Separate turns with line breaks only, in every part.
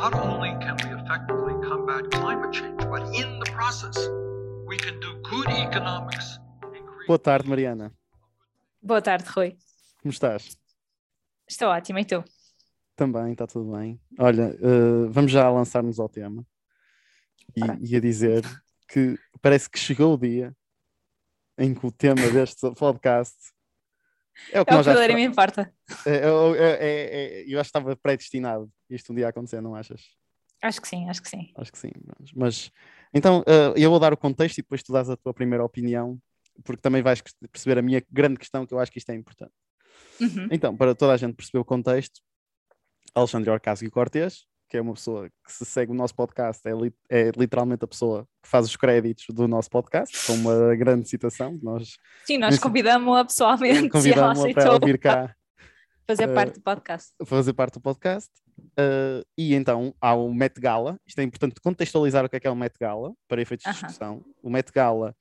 not only can we effectively combat climate change, but in the process, we can do good economics.
Boa tarde, Mariana.
Boa tarde, Rui.
Como estás?
Estou ótima, e tu?
Também, está tudo bem. Olha, uh, vamos já lançar-nos ao tema. E, e a dizer que parece que chegou o dia em que o tema deste podcast
é o que, é o que já... me importa.
É, é, é, é, eu acho que estava predestinado isto um dia acontecer, não achas?
Acho que sim, acho que sim.
Acho que sim. Mas então uh, eu vou dar o contexto e depois tu dás a tua primeira opinião, porque também vais perceber a minha grande questão, que eu acho que isto é importante. Uhum. Então, para toda a gente perceber o contexto, Alexandre Orcásio Cortês, que é uma pessoa que se segue o nosso podcast, é, li é, literalmente a pessoa que faz os créditos do nosso podcast, com uma grande citação. Nós,
Sim, nós convidamos-a pessoalmente.
Convidamos-a para ela vir cá.
Fazer uh, parte do podcast.
Fazer parte do podcast. Uh, e então há o Met Gala. Isto é importante contextualizar o que é que é o Met Gala, para efeitos de discussão. Uh -huh. O Met Gala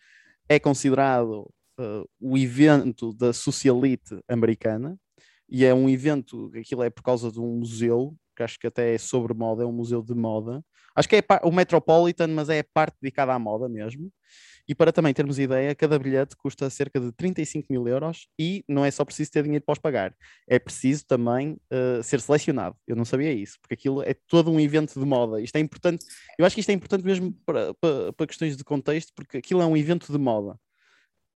é considerado uh, o evento da socialite americana e é um evento, aquilo é por causa de um museu acho que até é sobre moda, é um museu de moda. Acho que é o Metropolitan, mas é a parte dedicada à moda mesmo. E para também termos ideia, cada bilhete custa cerca de 35 mil euros e não é só preciso ter dinheiro para os pagar, é preciso também uh, ser selecionado. Eu não sabia isso, porque aquilo é todo um evento de moda. Isto é importante, eu acho que isto é importante mesmo para, para, para questões de contexto, porque aquilo é um evento de moda.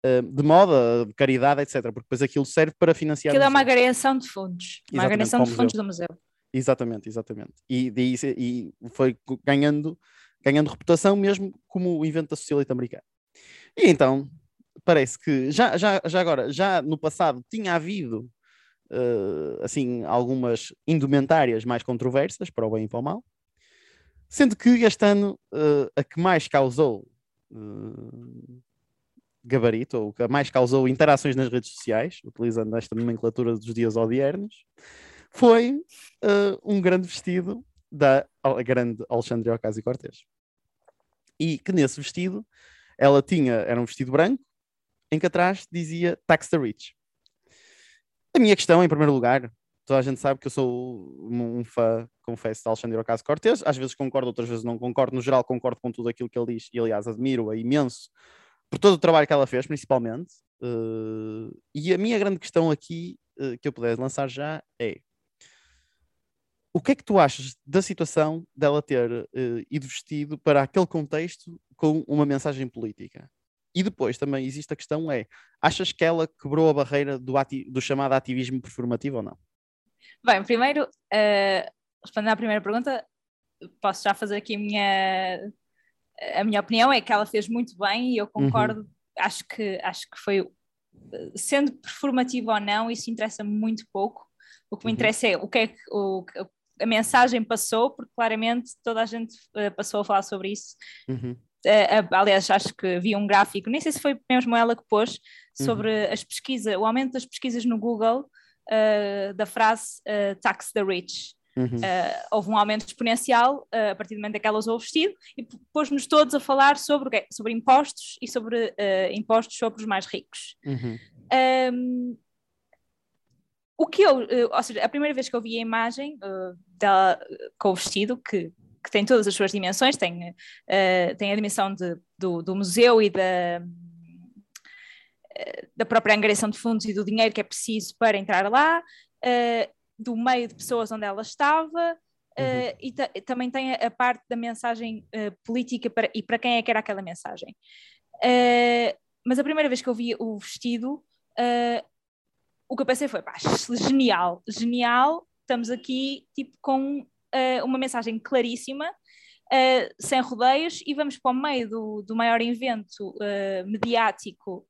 Uh, de moda, de caridade, etc. Porque depois aquilo serve para financiar.
Aquilo é uma agregação de fundos, uma agregação de fundos do museu.
Exatamente, exatamente. E, e, e foi ganhando, ganhando reputação mesmo como o evento da socialite americana. E então, parece que já, já, já agora, já no passado tinha havido uh, assim algumas indumentárias mais controversas, para o bem e para o mal, sendo que este ano uh, a que mais causou uh, gabarito, ou que mais causou interações nas redes sociais, utilizando esta nomenclatura dos dias odiernos, foi uh, um grande vestido da grande Alexandria Ocasio-Cortez. E que nesse vestido, ela tinha, era um vestido branco, em que atrás dizia Tax the Rich. A minha questão, em primeiro lugar, toda a gente sabe que eu sou um fã, confesso, de Alexandre Ocasio-Cortez, às vezes concordo, outras vezes não concordo, no geral concordo com tudo aquilo que ele diz, e aliás admiro-a imenso por todo o trabalho que ela fez, principalmente. Uh, e a minha grande questão aqui, uh, que eu puder lançar já, é o que é que tu achas da situação dela ter uh, ido vestido para aquele contexto com uma mensagem política? E depois também existe a questão é, achas que ela quebrou a barreira do, do chamado ativismo performativo ou não?
Bem, primeiro, uh, respondendo à primeira pergunta, posso já fazer aqui a minha, a minha opinião, é que ela fez muito bem e eu uhum. concordo, uhum. acho, que, acho que foi, sendo performativo ou não, isso interessa muito pouco, o que me uhum. interessa é o que é que, o, a mensagem passou, porque claramente toda a gente uh, passou a falar sobre isso. Uhum. Uh, aliás, acho que vi um gráfico, nem sei se foi mesmo ela que pôs, sobre uhum. as pesquisas, o aumento das pesquisas no Google uh, da frase tax the rich. Uhum. houve um aumento exponencial a partir do momento em que ela usou o vestido e pôs-nos todos a falar sobre, sobre impostos e sobre impostos sobre os mais ricos. Uhum. Um, o que eu, eh, ou seja, a primeira vez que eu vi a imagem uh, dela com o vestido, que, que tem todas as suas dimensões, tem, uh, tem a dimensão de, do, do museu e da, da própria angariação de fundos e do dinheiro que é preciso para entrar lá, uh, do meio de pessoas onde ela estava, uh, e também tem a, a, parte da mensagem uh, política para, e para quem é que era aquela mensagem. mas a primeira vez que eu vi o vestido, o que eu pensei foi, pá, genial, genial, estamos aqui tipo com uh, uma mensagem claríssima, uh, sem rodeios, e vamos para o meio do, do maior evento uh, mediático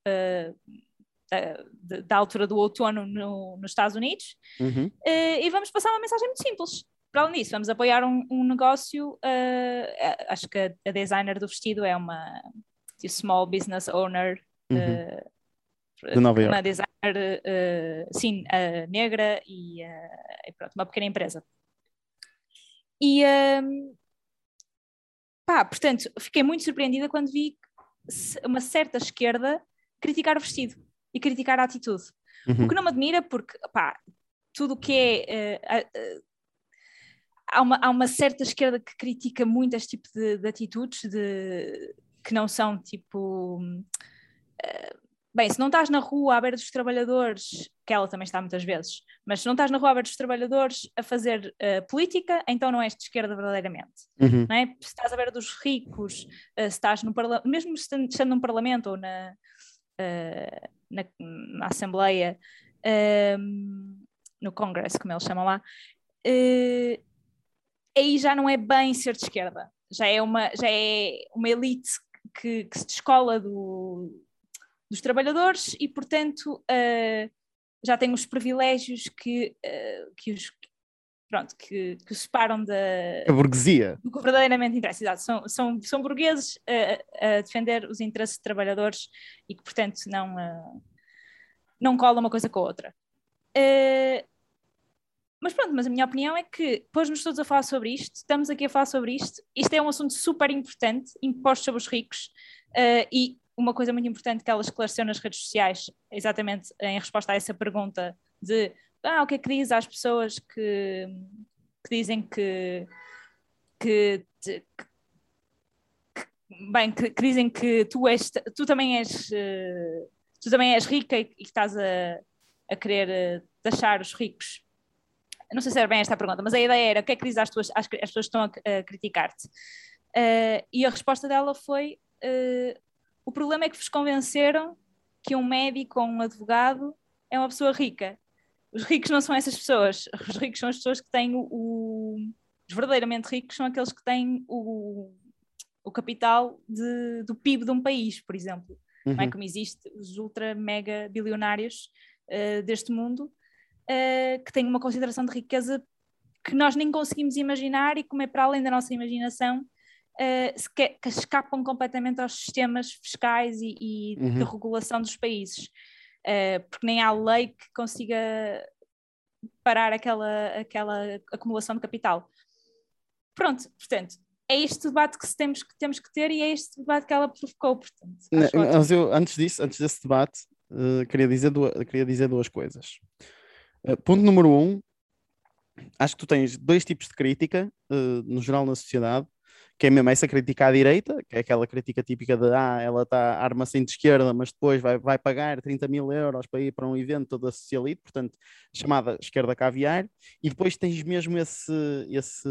da, da, altura do outono no, nos Estados Unidos, uhum. e vamos passar uma mensagem muito simples. Para além disso, vamos apoiar um, um negócio, acho que a, a, designer do vestido é uma tipo, small business owner, uhum
de Nova York.
uma uh, sim, uh, negra e, uh, pronto, uma pequena empresa. E, um, pá, portanto, fiquei muito surpreendida quando vi uma certa esquerda criticar o vestido e criticar a atitude. Uhum. O que não me admira porque, pá, tudo o que é há, uma, há uma certa esquerda que critica muito este tipo de, de atitudes de, que não são tipo. Uh, bem, se não estás na rua à beira dos trabalhadores, que ela também está muitas vezes, mas se não estás na rua à beira dos trabalhadores a fazer uh, política, então não és de esquerda verdadeiramente.
Uhum.
Não é? Se estás à beira dos ricos, uh, se estás no parlamento, mesmo estando, num parlamento ou na, uh, na, na, Assembleia, ehm, no Congresso, como eles chamam lá, aí já não é bem ser de esquerda. Já é uma, já é uma elite que, que se descola do, dos trabalhadores e, portanto, uh, já tem os privilégios que, uh, que os pronto, que, que separam da
a burguesia
do que verdadeiramente interessa. Exato. São, são, são burgueses a, a defender os interesses de trabalhadores e que, portanto, não, uh, não cola uma coisa com a outra. Uh, mas pronto, mas a minha opinião é que pôs-nos todos a falar sobre isto, estamos aqui a falar sobre isto, isto é um assunto super importante, imposto sobre os ricos, uh, e uma coisa muito importante que ela esclareceu nas redes sociais, exatamente em resposta a essa pergunta de ah, o que é que diz às pessoas que, que dizem que, que, que, bem, que, que, dizem que tu, és, tu também és uh, tu também és rica e, que estás a, a querer uh, deixar os ricos. Não sei se era bem esta a pergunta, mas a ideia era o que é que diz às, tuas, às, às pessoas que estão a, a criticar-te. Uh, e a resposta dela foi uh, o problema é que vos convenceram que um médico ou um advogado é uma pessoa rica. Os ricos não são essas pessoas. Os ricos são as pessoas que têm o. o os verdadeiramente ricos são aqueles que têm o, o capital de, do PIB de um país, por exemplo. Uhum. Não é como existe os ultra mega bilionários uh, deste mundo uh, que têm uma consideração de riqueza que nós nem conseguimos imaginar e como é para além da nossa imaginação que, que, escapam completamente aos sistemas fiscais e, e uhum. de regulação dos países, uh, porque nem há lei que consiga parar aquela, aquela acumulação de capital. Pronto, portanto, é este debate que temos, que temos que ter e é este debate que ela provocou, portanto.
Mas eu, antes disso, antes desse debate, uh, queria, dizer duas, queria dizer duas coisas. Uh, ponto número um, acho que tu tens dois tipos de crítica, uh, no geral na sociedade que é mesmo essa crítica à direita, que é aquela crítica típica de ah, ela está arma-se de esquerda, mas depois vai, vai pagar 30 mil euros para ir para um evento toda socialite, portanto, chamada esquerda caviar, e depois tens mesmo esse, esse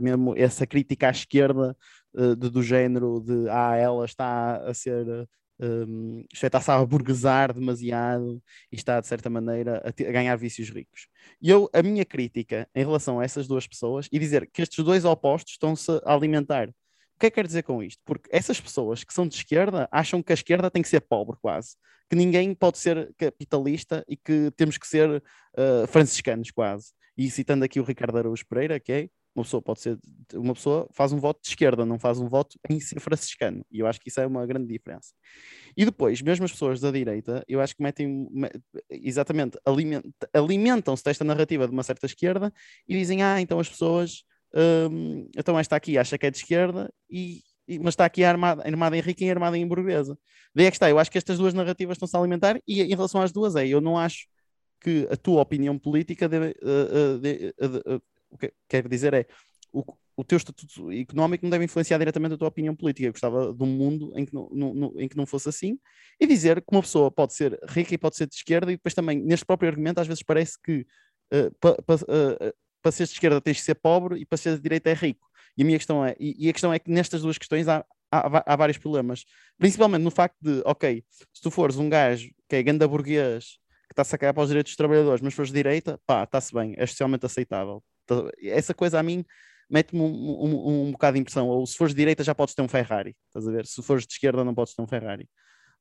mesmo essa crítica à esquerda uh, de, do género de ah, ela está a ser um, isto é, está-se a aburguesar demasiado e está, de certa maneira, a, a, ganhar vícios ricos. E eu, a minha crítica em relação a essas duas pessoas, e dizer que estes dois opostos estão-se a alimentar. O que é que quer dizer com isto? Porque essas pessoas que são de esquerda acham que a esquerda tem que ser pobre, quase. Que ninguém pode ser capitalista e que temos que ser uh, franciscanos, quase. E citando aqui o Ricardo Araújo Pereira, que é uma pessoa pode ser, uma pessoa faz um voto de esquerda, não faz um voto em ser franciscano. E eu acho que isso é uma grande diferença. E depois, mesmo as pessoas da direita, eu acho que metem, exatamente, alimentam-se desta narrativa de uma certa esquerda e dizem, ah, então as pessoas, hum, então esta aqui acha que é de esquerda e, mas está aqui armada, armada em rica e armada em burguesa. Daí é que está, eu acho que estas duas narrativas estão-se a alimentar e em relação às duas é, eu não acho que a tua opinião política deve, uh, uh, de, uh, o que quero dizer é o, o teu estatuto económico não deve influenciar diretamente a tua opinião política. Eu gostava de um mundo em que não, no, em que não fosse assim e dizer que uma pessoa pode ser rica e pode ser de esquerda, e depois também, neste próprio argumento, às vezes parece que uh, para pa, uh, pa ser de esquerda tens de ser pobre e para ser de direita é rico. E a minha questão é, e, e a questão é que nestas duas questões há, há, há, vários problemas, principalmente no facto de, ok, se tu fores um gajo que é ganda burguês, que está a sacar para os direitos dos trabalhadores, mas fores direita, pá, está-se bem, é socialmente aceitável. Essa coisa a mim mete-me um, um, um, bocado de impressão. Ou se fores de direita já podes ter um Ferrari, estás a ver? Se fores de esquerda não podes ter um Ferrari.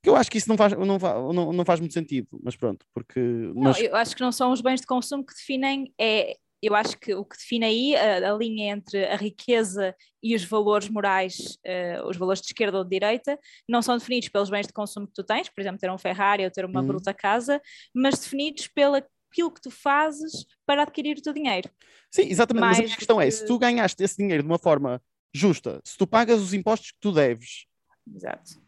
Que eu acho que isso não faz, não, não, não faz muito sentido, mas pronto, porque.
Não, eu acho que não são os bens de consumo que definem, é, eu acho que o que define aí a, a linha entre a riqueza e os valores morais, uh, os valores de esquerda ou de direita, não são definidos pelos bens de consumo que tu tens, por exemplo, ter um Ferrari ou ter uma uhum. bruta casa, mas definidos pela aquilo que tu fazes para adquirir o teu dinheiro.
Sim, exatamente. Mais Mas a questão é: se tu ganhaste esse dinheiro de uma forma justa, se tu pagas os impostos que tu deves,
Exato.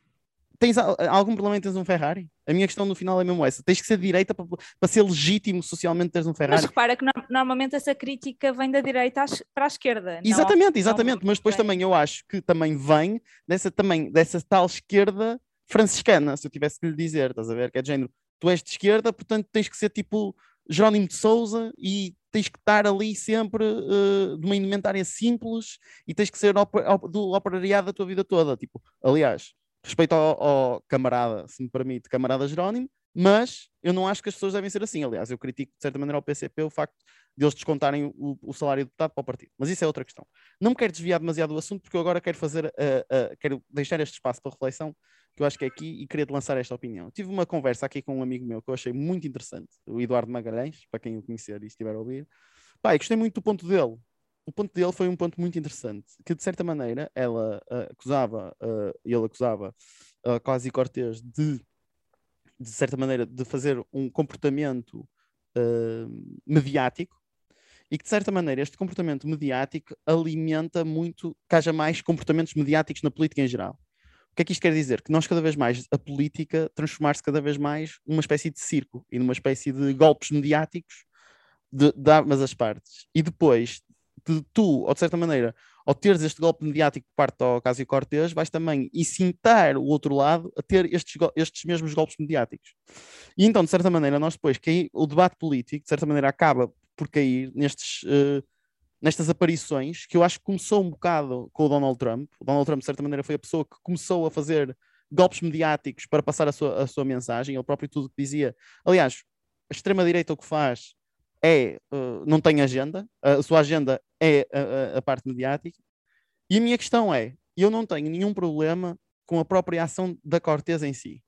tens algum problema em teres um Ferrari? A minha questão no final é mesmo essa. Tens que ser direita para, para ser legítimo socialmente teres um Ferrari.
Mas repara que no, normalmente essa crítica vem da direita para a esquerda.
Exatamente, não, exatamente. Não, mas depois também eu acho que também vem dessa, também, dessa tal esquerda franciscana, se eu tivesse que lhe dizer, estás a ver? Que é de género, tu és de esquerda, portanto tens que ser tipo Jerónimo de Souza e tens que estar ali sempre uh, de uma indumentária simples e tens que ser oper, do operariado da tua vida toda. Tipo, aliás, respeito ao, ao, camarada, se me permite, camarada Jerónimo, mas eu não acho que as pessoas devem ser assim. Aliás, eu critico de certa maneira ao PCP o facto de eles descontarem o, o salário do deputado para o partido. Mas isso é outra questão. Não me quero desviar demasiado do assunto porque eu agora quero fazer, uh, uh, quero deixar este espaço para reflexão que eu acho que é aqui e queria te lançar esta opinião. tive uma conversa aqui com um amigo meu que eu achei muito interessante, o Eduardo Magalhães, para quem o conhecer e estiver a ouvir. Pá, gostei muito do ponto dele. O ponto dele foi um ponto muito interessante, que de certa maneira ela uh, acusava, uh, ele acusava uh, eh, quase Cortez de, de certa maneira, de fazer um comportamento uh, mediático e que de certa maneira este comportamento mediático alimenta muito que haja mais comportamentos mediáticos na política em geral. O que é que isto quer dizer? Que nós cada vez mais, a política, transformar-se cada vez mais numa espécie de circo e numa espécie de golpes mediáticos de, de ambas as partes. E depois, de tu, ou de certa maneira, ao teres este golpe mediático por parte do Ocasio Cortez, vais também incitar o outro lado a ter estes, estes mesmos golpes mediáticos. E então, de certa maneira, nós depois, que o debate político, de certa maneira, acaba por cair nestes, uh, nestas aparições, que eu acho que começou um bocado com o Donald Trump. O Donald Trump, de certa maneira, foi a pessoa que começou a fazer golpes mediáticos para passar a sua, a sua mensagem, ele próprio tudo que dizia. Aliás, a extrema-direita o que faz é, uh, não tem agenda, a sua agenda é a, a, parte mediática. E a minha questão é: eu não tenho nenhum problema com a própria ação da Cortez em si.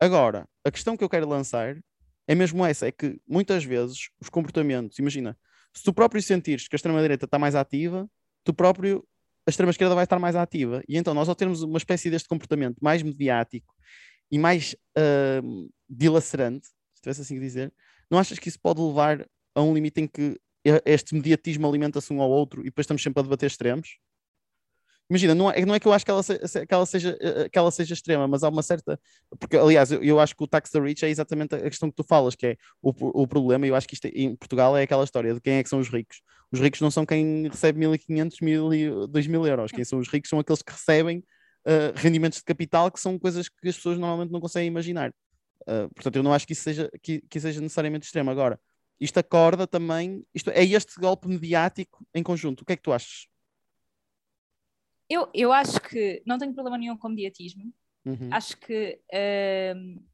Agora, a questão que eu quero lançar é mesmo essa: é que muitas vezes os comportamentos, imagina, se tu próprio sentires que a extrema-direita está mais ativa, tu próprio, a extrema-esquerda vai estar mais ativa. E então, nós ao termos uma espécie deste comportamento mais mediático e mais uh, dilacerante, se tivesse assim que dizer, não achas que isso pode levar a um limite em que este mediatismo alimenta-se um ao outro e depois estamos sempre a debater extremos? Imagina, não é, não é que eu acho que ela, que, ela seja, eh, que ela seja extrema, mas há uma certa. Porque, aliás, eu, eu acho que o tax the rich é exatamente a questão que tu falas, que é o, o problema, e eu acho que isto em Portugal é aquela história de quem é que são os ricos. Os ricos não são quem recebe 1.500, 1.000, 2.000 euros. Quem são os ricos são aqueles que recebem uh, rendimentos de capital, que são coisas que as pessoas normalmente não conseguem imaginar. Uh, portanto, eu não acho que isso seja, que, que seja necessariamente extremo. Agora, isto acorda também, isto é este golpe mediático em conjunto. O que é que tu achas?
Eu, eu acho que não tenho problema nenhum com mediatismo. Uhum. Acho que uh,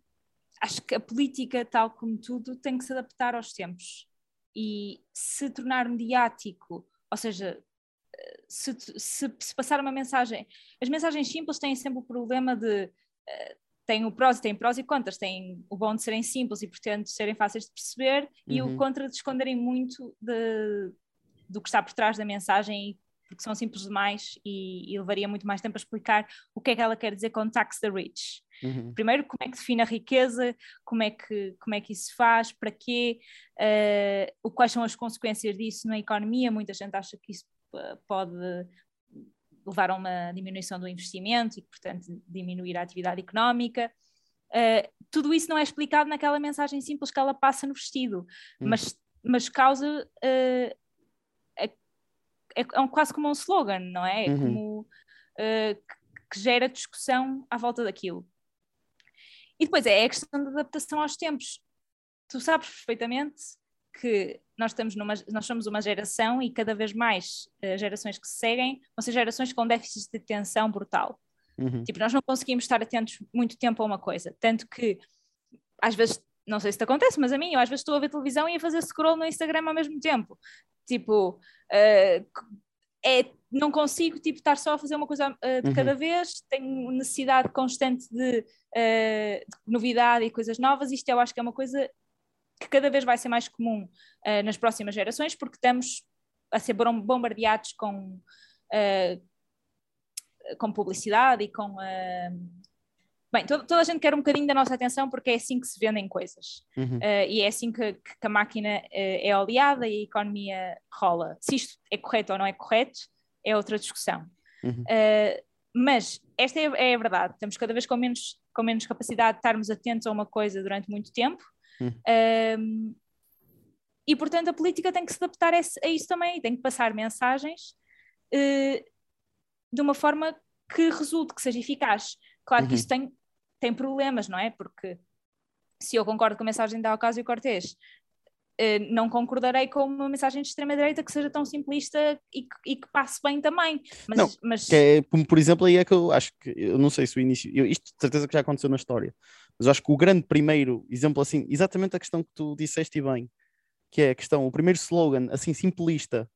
acho que a política, tal como tudo, tem que se adaptar aos tempos e se tornar mediático, ou seja, se, se, se passar uma mensagem, as mensagens simples têm sempre o problema de uh, tem o prós, tem prós e contras, tem o bom de serem simples e, portanto, serem fáceis de perceber, uhum. e o uhum. contra de esconderem muito de, do que está por trás da mensagem, porque são simples demais e, e, levaria muito mais tempo a explicar o que é que ela quer dizer com tax the rich. Uhum. Primeiro, como é que define a riqueza, como é que, como é que isso se faz, para quê, uh, quais são as consequências disso na economia. Muita gente acha que isso eh, pode levar a uma diminuição do investimento e, portanto, diminuir a atividade económica. Uh, tudo isso não é explicado naquela mensagem simples que ela passa no vestido, hum. mas, mas causa. Uh, é, é, quase como um slogan, não é? É uhum. como. Uh, que, que gera discussão à volta daquilo. E depois é a questão da adaptação aos tempos. Tu sabes perfeitamente que nós, estamos numa, nós somos uma geração e cada vez mais uh, gerações que se seguem vão ser gerações com déficit de atenção brutal. Uhum. Tipo, nós não conseguimos estar atentos muito tempo a uma coisa. Tanto que, às vezes, não sei se te acontece, mas a mim, eu às vezes estou a ver televisão e a fazer scroll no Instagram ao mesmo tempo. Tipo, uh, é, não consigo tipo, estar só a fazer uma coisa uh, de uhum. cada vez, tenho necessidade constante de, uh, de, novidade e coisas novas. Isto eu acho que é uma coisa que cada vez vai ser mais comum nas próximas gerações, porque estamos a ser bombardeados com, com publicidade e com. Uh... Bem, toda, toda, a gente quer um bocadinho da nossa atenção porque é assim que se vendem coisas. Uhum. e é assim que, que a máquina é oleada e a economia rola. Se isto é correto ou não é correto é outra discussão. Uhum. mas esta é, é, a verdade, estamos cada vez com menos, com menos capacidade de estarmos atentos a uma coisa durante muito tempo. Hum. Um, e, portanto, a política tem que se adaptar a, a isso também, tem que passar mensagens uh, de uma forma que resulte, que seja eficaz. Claro uhum. que isso tem, tem problemas, não é? Porque se eu concordo com a mensagem da Ocasio Cortez, eh, não concordarei com uma mensagem de extrema-direita que seja tão simplista e que, e que, passe bem também. Mas,
não,
mas...
É, por exemplo, aí é que eu acho que, eu não sei se o início, eu, isto de certeza que já aconteceu na história, mas eu acho que o grande primeiro exemplo, assim, exatamente a questão que tu disseste bem, que é a questão, o primeiro slogan, assim, simplista,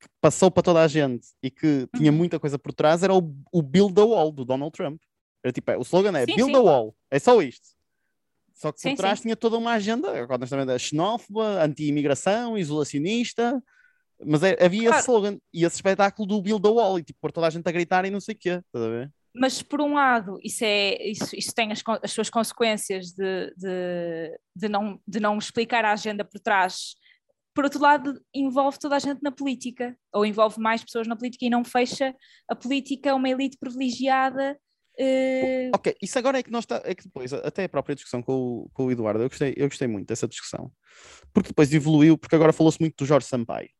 que passou para toda a gente e que tinha uhum. muita coisa por trás, era o, o Build the Wall do Donald Trump. Era tipo, é, o slogan é sim, Build sim. the Wall, é só isto. Só que por sim, trás tinha toda uma agenda, honestamente, xenófoba, anti-imigração, isolacionista, mas é, havia claro. esse slogan e esse espetáculo do Build the Wall e tipo, pôr toda a gente a gritar e não sei o quê, estás a ver?
Mas por um lado, isso, é, isso, isso tem as, as suas consequências de, de, de, não, de não explicar a agenda por trás. Por outro lado, envolve toda a gente na política, ou envolve mais pessoas na política e não fecha a política a uma elite privilegiada Uh...
Ok, isso agora é que nós está, é que depois, até a própria discussão com o, com o Eduardo, eu gostei, eu gostei muito dessa discussão, porque depois evoluiu, porque agora falou-se muito do Jorge Sampaio.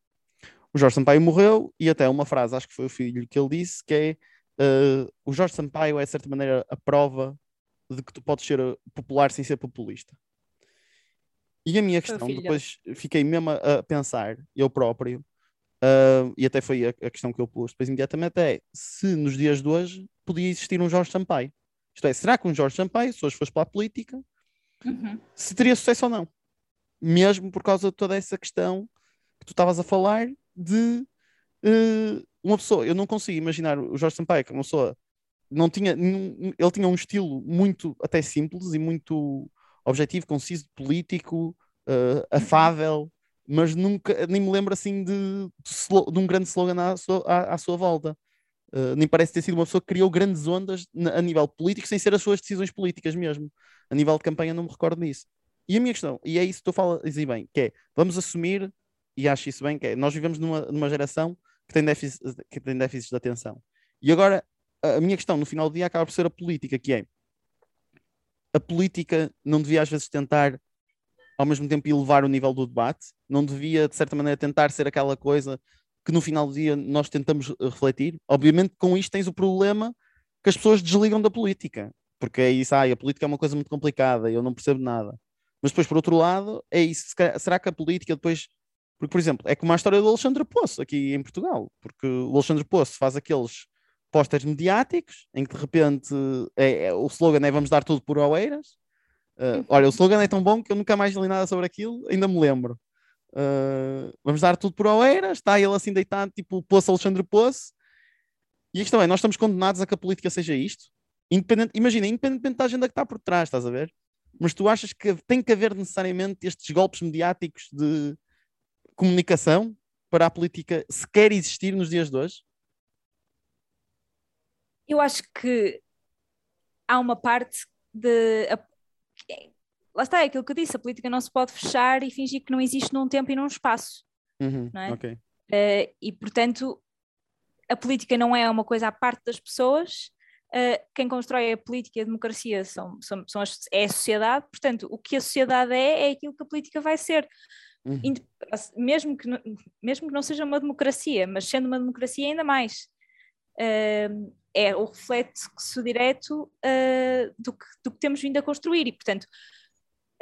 O Jorge Sampaio morreu e até uma frase, acho que foi o filho que ele disse, que é uh, o Jorge Sampaio é de certa maneira a prova de que tu podes ser eh, popular sem ser populista. E a minha questão, depois fiquei mesmo a, a pensar, eu próprio, Uh, e até foi a, a, questão que eu pus depois imediatamente é se nos dias de hoje podia existir um Jorge Sampaio. Isto é, será que um Jorge Sampaio, se hoje fosse para a política, uhum. se teria sucesso ou não? Mesmo por causa de toda essa questão que tu estavas a falar de uh, uma pessoa, eu não consigo imaginar o Jorge Sampaio que uma pessoa não tinha, ele tinha um estilo muito até simples e muito objetivo, conciso, político, uh, afável, mas nunca, nem me lembro assim de, de, um grande slogan à sua, à, à sua volta. Uh, nem parece ter sido uma pessoa que criou grandes ondas a nível político sem ser as suas decisões políticas mesmo. A nível de campanha não me recordo disso. E a minha questão, e é isso que tu falas dizer bem, que é, vamos assumir, e acho isso bem, que é, nós vivemos numa, numa geração que tem, déficit, que tem déficits de atenção. E agora, a minha questão no final do dia acaba por ser a política, que é, a política não devia às vezes tentar ao mesmo tempo elevar o nível do debate, não devia, de certa maneira, tentar ser aquela coisa que no final do dia nós tentamos eh, refletir. Obviamente, com isto tens o problema que as pessoas desligam da política, porque é isso, ah, a política é uma coisa muito complicada, eu não percebo nada. Mas depois, por outro lado, é isso, será que a política depois. Porque, por exemplo, é como a história do Alexandre Poço aqui em Portugal, porque o Alexandre Poço faz aqueles pósteres mediáticos em que de repente é, é, o slogan é vamos dar tudo por Oeiras, Uh, olha, o slogan é tão bom que eu nunca mais li nada sobre aquilo, ainda me lembro. Uh, vamos dar tudo por Oeiras, está ele assim deitado, tipo Poço Alexandre Poço. E a questão é, nós estamos condenados a que a política seja isto? Independente, imagina, independentemente da agenda que está por trás, estás a ver? Mas tu achas que tem que haver necessariamente estes golpes mediáticos de comunicação para a política sequer existir nos dias de hoje?
Eu acho que há uma parte de lá está, é aquilo que eu disse, a política não se pode fechar e fingir que não existe num tempo e num espaço.
Uhum, não é? okay.
uh, e portanto, a política não é uma coisa à parte das pessoas. Uh, quem constrói a política e a democracia são, são, são as, é a sociedade, portanto, o que a sociedade é, é aquilo que a política vai ser. Uhum. Mesmo, que, mesmo que não seja uma democracia, mas sendo uma democracia ainda mais. Uh, é o reflexo direto uh, do, que, do, que, temos vindo a construir e, portanto,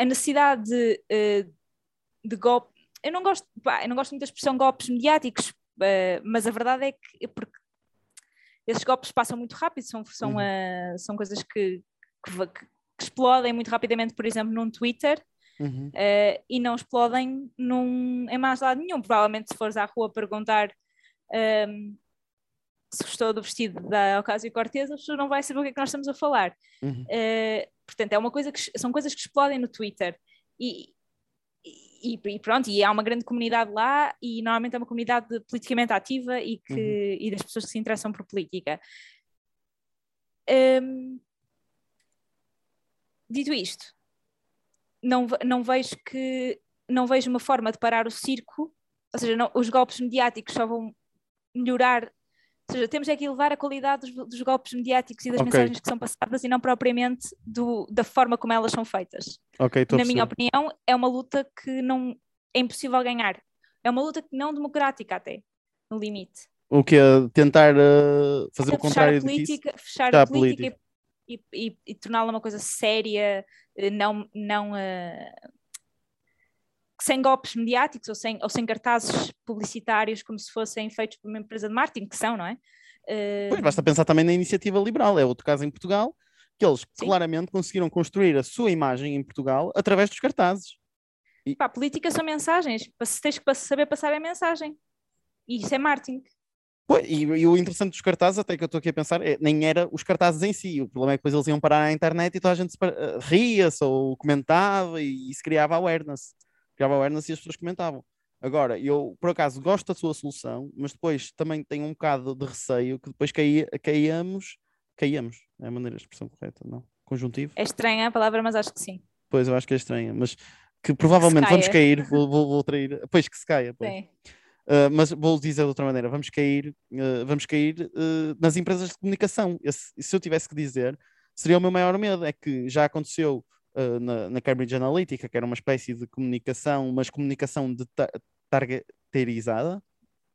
a necessidade de, uh, de golpe. Eu não gosto, pá, eu não gosto muito da expressão golpes mediáticos, uh, mas a verdade é que porque esses golpes passam muito rápido, são, são, uhum. são coisas que, que, que, explodem muito rapidamente, por exemplo, num Twitter. Uhum. e não explodem num, em mais lado nenhum. Provavelmente, se fores à rua perguntar um, se gostou do vestido da Ocasio Cortez, a pessoa não vai saber o que é que nós estamos a falar. Uhum. Uh, portanto, é uma coisa que são coisas que explodem no Twitter. E, e, e, pronto, e há uma grande comunidade lá, e normalmente é uma comunidade politicamente ativa e, que, uhum. e das pessoas que se interessam por política. Um, dito isto, não, não vejo que não vejo uma forma de parar o circo, ou seja, não, os golpes mediáticos só vão melhorar Ou seja, temos é que elevar a qualidade dos, dos golpes mediáticos e das
Ok.
mensagens que são passadas e não propriamente do, da forma como elas são feitas.
Ok, estou a
Na minha opinião, é uma luta que não é impossível ganhar. É uma luta não democrática até, no limite.
O que é tentar eh, fazer o contrário
a política, fechar
Fechar
a
a
política e, e- e- e torná-la uma coisa séria, eh, não, não eh, sem golpes mediáticos ou sem, ou sem cartazes publicitários como se fossem feitos por uma empresa de marketing, que são, não é? Eh,
Pois, basta pensar também na iniciativa liberal, é outro caso em Portugal, que eles
Sim.
claramente conseguiram construir a sua imagem em Portugal através dos cartazes.
pá, política são mensagens, tens que saber passar a mensagem. E isso é marketing.
Pois, e, e o interessante dos cartazes, até que eu estou aqui a pensar, é, nem era os cartazes em si. O problema é que depois eles iam parar na internet e toda a gente se eh, ria-se ou comentava e isso criava awareness. Criava awareness e as pessoas comentavam. Agora, eu por acaso gosto da sua solução, mas depois também tenho um bocado de receio que depois caía, caíamos, caíamos, é a maneira, a expressão correta, não? Conjuntivo?
É estranha a palavra, mas acho que sim.
Pois, eu acho que é estranha, mas que provavelmente vamos
caia.
cair, vou, vou, vou trair, pois que se caia, pois. Uh, mas vou dizer de outra maneira, vamos cair, uh, vamos cair uh, nas empresas de comunicação. Esse- se eu tivesse que dizer, seria o meu maior medo, é que já aconteceu uh, na, na Cambridge Analytica, que era uma espécie de comunicação, mas comunicação de ta targeterizada,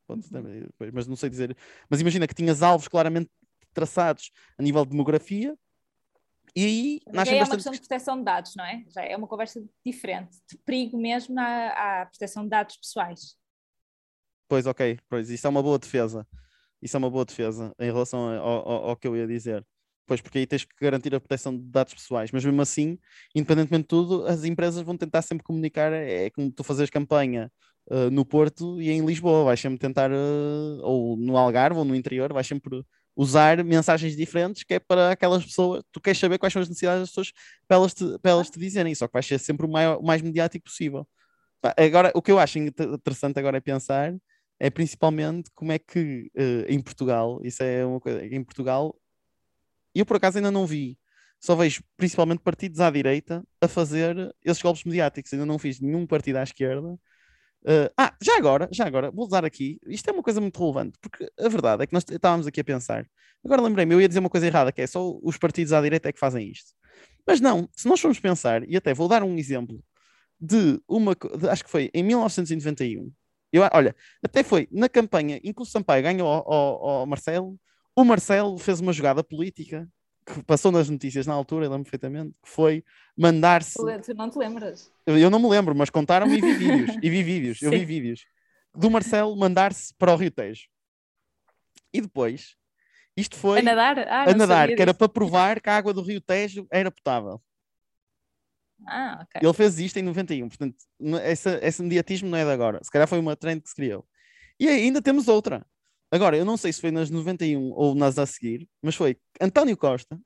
pois, mas não sei dizer, mas imagina que tinhas alvos claramente traçados a nível de demografia, e aí
Já é uma
bastante
questão de proteção de dados, não é? Já é uma conversa diferente, de perigo mesmo na, à proteção de dados pessoais.
Pois, ok, pois, isso é uma boa defesa. Isso é uma boa defesa em relação ao, ao- ao que eu ia dizer. Pois, porque aí tens que garantir a proteção de dados pessoais, mas mesmo assim, independentemente de tudo, as empresas vão tentar sempre comunicar. É como tu fazes campanha uh, no Porto e em Lisboa, vais sempre tentar, uh, ou no Algarve ou no interior, vais sempre usar mensagens diferentes que é para aquelas pessoas. Tu queres saber quais são as necessidades das pessoas para elas te, para elas te dizerem, só que vais ser sempre o, maior- o mais mediático possível. Agora, o que eu acho inter- interessante agora é pensar é principalmente como é que eh, em Portugal, isso é uma coisa, em Portugal, eu por acaso ainda não vi, só vejo principalmente partidos à direita a fazer esses golpes mediáticos, ainda não fiz nenhum partido à esquerda. Eh, ah, já agora, já agora, vou usar aqui, isto é uma coisa muito relevante, porque a verdade é que nós estávamos aqui a pensar, agora lembrei-me, eu ia dizer uma coisa errada, que é só os partidos à direita é que fazem isto. Mas não, se nós formos pensar, e até vou dar um exemplo de uma, de- acho que foi em 1991, eu, olha, até foi na campanha em que o Sampaio ganhou ao, ao- ao Marcelo, o Marcelo fez uma jogada política que passou nas notícias na altura, eu lembro perfeitamente, que foi mandar-se.
Tu, não te lembras?
Eu não me lembro, mas contaram-me e vi vídeos. E vi vídeos, eu vi vídeos do Marcelo mandar-se para o Rio Tejo. E depois, isto foi
A nadar? Ah,
a nadar, que era
disso.
para provar que a água do Rio Tejo era potável.
Ah, ok.
Ele fez isto em 91, portanto, essa, esse mediatismo não é de agora. Se calhar foi uma trend que se criou. E ainda temos outra. Agora, eu não sei se foi nas 91 ou nas a seguir, mas foi António Costa,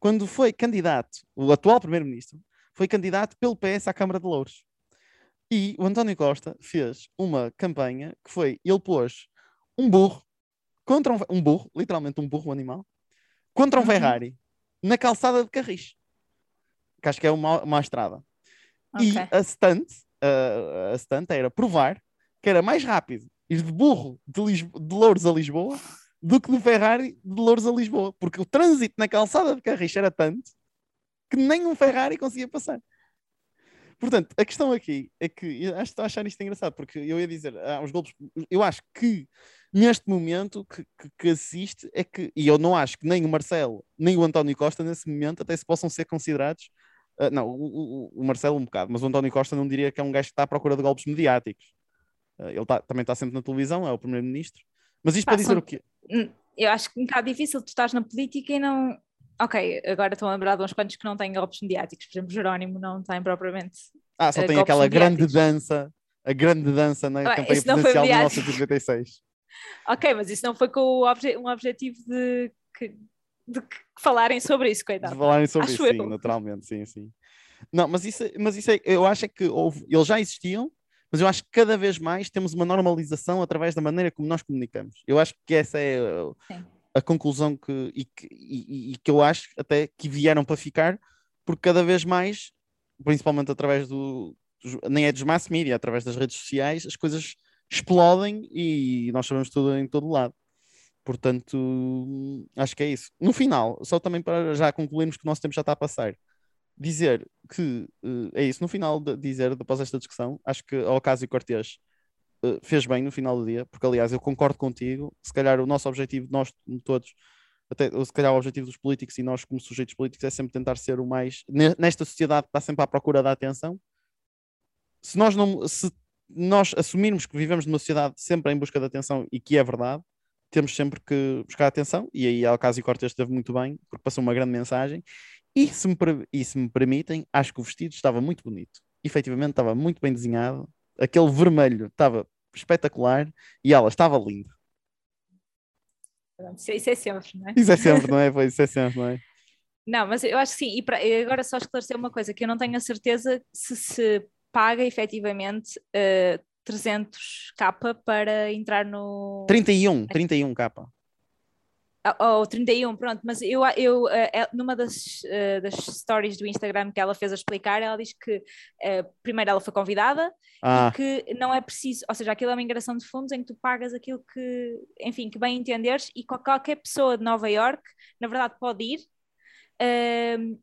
quando foi candidato, o atual primeiro-ministro, foi candidato pelo PS à Câmara de Louros. E o António Costa fez uma campanha que foi, ele pôs um burro contra um, um burro, literalmente um burro, um animal, contra um
Uhum.
Ferrari, na calçada de Carris. Que acho que é uma, uma estrada. E
Ok.
a stunt, a, a stunt era provar que era mais rápido ir de burro de, Lis- de Louros a Lisboa do que de Ferrari de Louros a Lisboa. Porque o trânsito na calçada de Carris era tanto que nem um Ferrari conseguia passar. Portanto, a questão aqui é que acho estou a achar isto engraçado, porque eu ia dizer, ah, os golpes, eu acho que neste momento que, que, que assiste é que, e eu não acho que nem o Marcelo nem o António Costa nesse momento até se possam ser considerados Uh, não, o, o- o Marcelo um bocado, mas o António Costa não diria que é um gajo que está à procura de golpes mediáticos. Uh, ele tá- também está sempre na televisão, é o primeiro-ministro. Mas isto
Pá,
para dizer
são-
o quê?
Hum, Eu acho que é um bocado difícil, tu estás na política e não. Ok, agora estou a lembrar de uns quantos que não têm golpes mediáticos, por exemplo, Jerónimo não tem propriamente.
Ah, só
uh,
tem aquela grande dança, a grande dança na
Bem,
campanha presidencial de
mediático.
1996.
Ok, mas isso não foi com o obje- um objetivo de que, de que falarem sobre isso,
De
coitado.
falarem sobre
Acho
isso, sim,
eu.
naturalmente, sim, sim. Não, mas isso, mas isso é, eu acho é que houve, eles já existiam, mas eu acho que cada vez mais temos uma normalização através da maneira como nós comunicamos. Eu acho que essa é
Sim.
a conclusão que, e, que, e- e que eu acho até que vieram para ficar, porque cada vez mais, principalmente através do, nem é dos mass media, através das redes sociais, as coisas explodem e nós sabemos tudo em todo lado. Portanto, acho que é isso. No final, só também para já concluirmos que o nosso tempo já está a passar, dizer que uh, é isso. No final, de dizer, após esta discussão, acho que ao Ocasio Cortez uh, fez bem no final do dia, porque aliás eu concordo contigo. Se calhar o nosso objetivo, nós todos, até se calhar o objetivo dos políticos e nós como sujeitos políticos é sempre tentar ser o mais nesta sociedade que está sempre à procura da atenção. Se nós não se nós assumirmos que vivemos numa sociedade sempre em busca de atenção e que é verdade, temos sempre que buscar atenção. E aí Alcázio Cortes esteve muito bem, porque passou uma grande mensagem. E se, me, e se me permitem, acho que o vestido estava muito bonito. Efetivamente estava muito bem desenhado. Aquele vermelho estava espetacular e ela estava linda.
Isso é sempre, não é?
Isso é sempre, não é? Pois, isso é sempre, não é?
Não, mas eu acho que sim. E pra, agora só esclarecer uma coisa, que eu não tenho a certeza se se paga efetivamente uh, 300k para entrar no.
31, 31k.
Ou oh, 31, pronto, mas eu, eu uh, numa das, uh, das stories do Instagram que ela fez a explicar, ela diz que primeiro ela foi convidada ah. e que não é preciso, ou seja, aquilo é uma ingressão de fundos em que tu pagas aquilo que, enfim, que bem entenderes e qualquer pessoa de Nova York, na verdade, pode ir,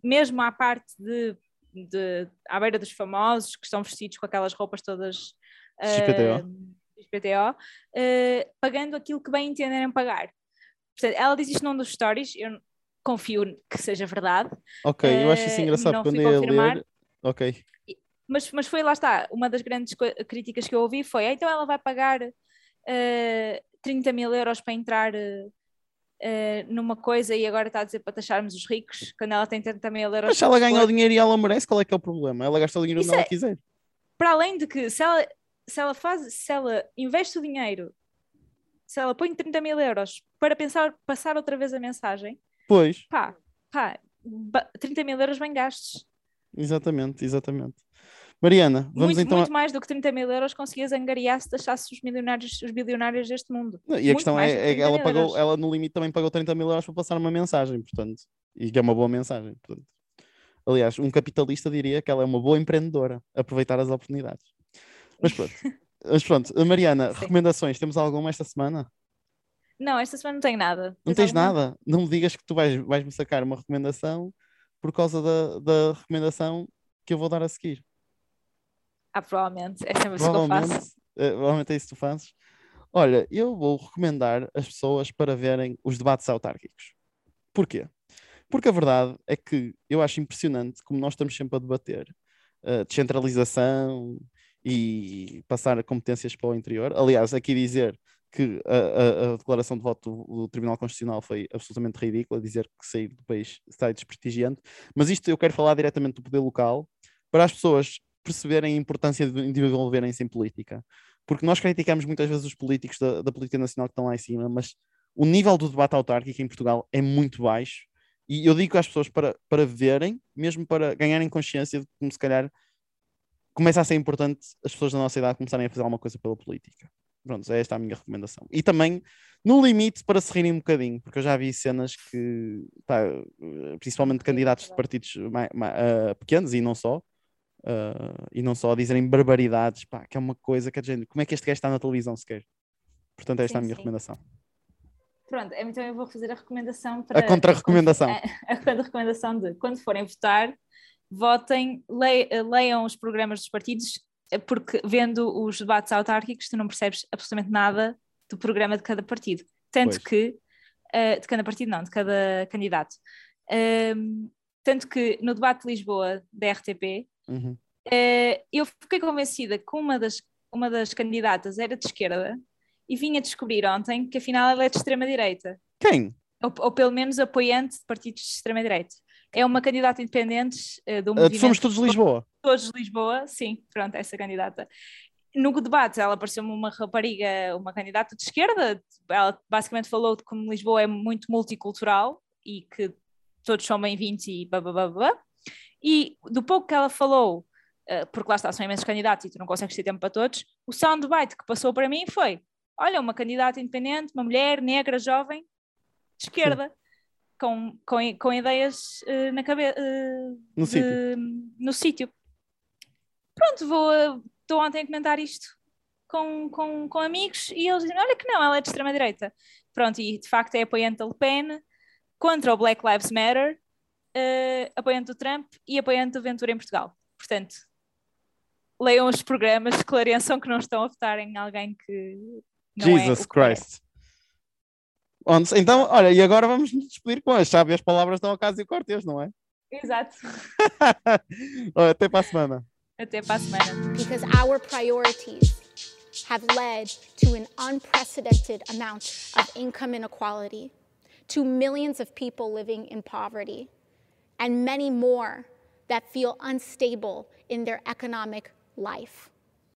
mesmo à parte de de, à beira dos famosos que estão vestidos com aquelas roupas todas
XPTO,
uh, XPTO uh, pagando aquilo que bem entenderem pagar. Portanto, ela diz isto num dos stories, eu confio que seja verdade.
Ok, eu acho isso engraçado uh, quando ia ler. Ok.
Mas, mas foi, lá está, uma das grandes críticas que eu ouvi foi, então ela vai pagar uh, 30 mil euros para entrar uh, numa coisa e agora está a dizer para taxarmos os ricos, quando ela tem 30 mil euros.
Mas se ela ganha o dinheiro e ela merece, qual é que é o problema? Ela gasta o dinheiro onde é, ela quiser.
Para além de que, se ela, se ela faz, se ela investe o dinheiro, se ela põe 30 mil euros para pensar, passar outra vez a mensagem,
pois.
pá, pá, 30 mil euros bem gastos.
Exatamente, exatamente. Mariana, vamos
muito,
então.
Muito mais do que 30 mil euros conseguias angariar se taxasses os milionários, os bilionários deste mundo.
e a muito questão é, é que ela pagou, ela no limite também pagou 30 mil euros para passar uma mensagem, portanto, e que é uma boa mensagem. Portanto. Aliás, um capitalista diria que ela é uma boa empreendedora, aproveitar as oportunidades. Mas pronto, mas pronto. Mariana, Sim. recomendações, temos alguma esta semana?
Não, esta semana não tenho nada.
Não tens, tens nada? Não me digas que tu vais, vais me sacar uma recomendação por causa da, da recomendação que eu vou dar a seguir.
Ah, provavelmente. É sempre isso que eu faço.
É, provavelmente é isso que tu fazes. Olha, eu vou recomendar as pessoas para verem os debates autárquicos. Porquê? Porque a verdade é que eu acho impressionante como nós estamos sempre a debater uh, descentralização e passar competências para o interior. Aliás, aqui dizer que a, a, a, declaração de voto do, do, Tribunal Constitucional foi absolutamente ridícula, dizer que sair do país está desprestigiante, mas isto eu quero falar diretamente do poder local, para as pessoas perceberem a importância de envolverem-se em política. Porque nós criticamos muitas vezes os políticos da, da, política nacional que estão lá em cima, mas o nível do debate autárquico em Portugal é muito baixo. E eu digo às pessoas para, para verem, mesmo para ganharem consciência de como se calhar começa a ser importante as pessoas da nossa idade começarem a fazer alguma coisa pela política. Pronto, é esta a minha recomendação. E também, no limite, para se rirem um bocadinho, porque eu já vi cenas que, pá, principalmente candidatos de partidos mais, mais, uh, pequenos e não só, Uh, e não só dizerem barbaridades, pá, que é uma coisa que é como é que este gajo está na televisão sequer? Portanto, esta sim, é a minha sim. recomendação.
Pronto, então eu vou fazer a recomendação para.
A contra-recomendação.
A, a contra-recomendação de quando forem votar, votem, le, leiam os programas dos partidos, eh, porque vendo os debates autárquicos, tu não percebes absolutamente nada do programa de cada partido. Tanto pois. que. Uh, de cada partido, não, de cada candidato. Uh, tanto que no debate de Lisboa da RTP,
Uhum.
Uh, eu fiquei convencida que uma das, uma das candidatas era de esquerda e vinha descobrir ontem que afinal ela é de extrema-direita.
Quem?
Ou, ou, pelo menos apoiante de partidos de extrema-direita. É uma candidata independente uh, do movimento.
Uh, somos todos de Lisboa.
Todos de Lisboa, sim, pronto, essa candidata. No debate, ela pareceu-me uma rapariga, uma candidata de esquerda. Ela basicamente falou de como Lisboa é muito multicultural e que todos são bem-vindos e blá blá blá blá. E do pouco que ela falou, uh, porque lá está, são imensos candidatos e tu não consegues ter tempo para todos, o soundbite que passou para mim foi: olha, uma candidata independente, uma mulher negra, jovem, de esquerda, com, com, com ideias uh, na cabeça. Uh,
no sítio.
No sítio. Pronto, vou. Estou ontem a comentar isto com, com, com amigos e eles dizem: Olha que não, ela é de extrema-direita. Pronto, e de facto é apoiante da Le Pen, contra o Black Lives Matter, uh, apoiante do Trump e apoiante do Ventura em Portugal. Portanto, leiam os programas, esclareçam que não estão a votar em alguém que. Não
Jesus
é
Christ. Onde, então, olha, e agora vamos nos despedir com as chaves e as palavras estão ao caso e Cortês, não é?
Exato.
Até para a semana.
Até para a semana.
Because our priorities have led to an unprecedented amount of income inequality, to millions of people living in poverty, and many more that feel unstable in their economic life.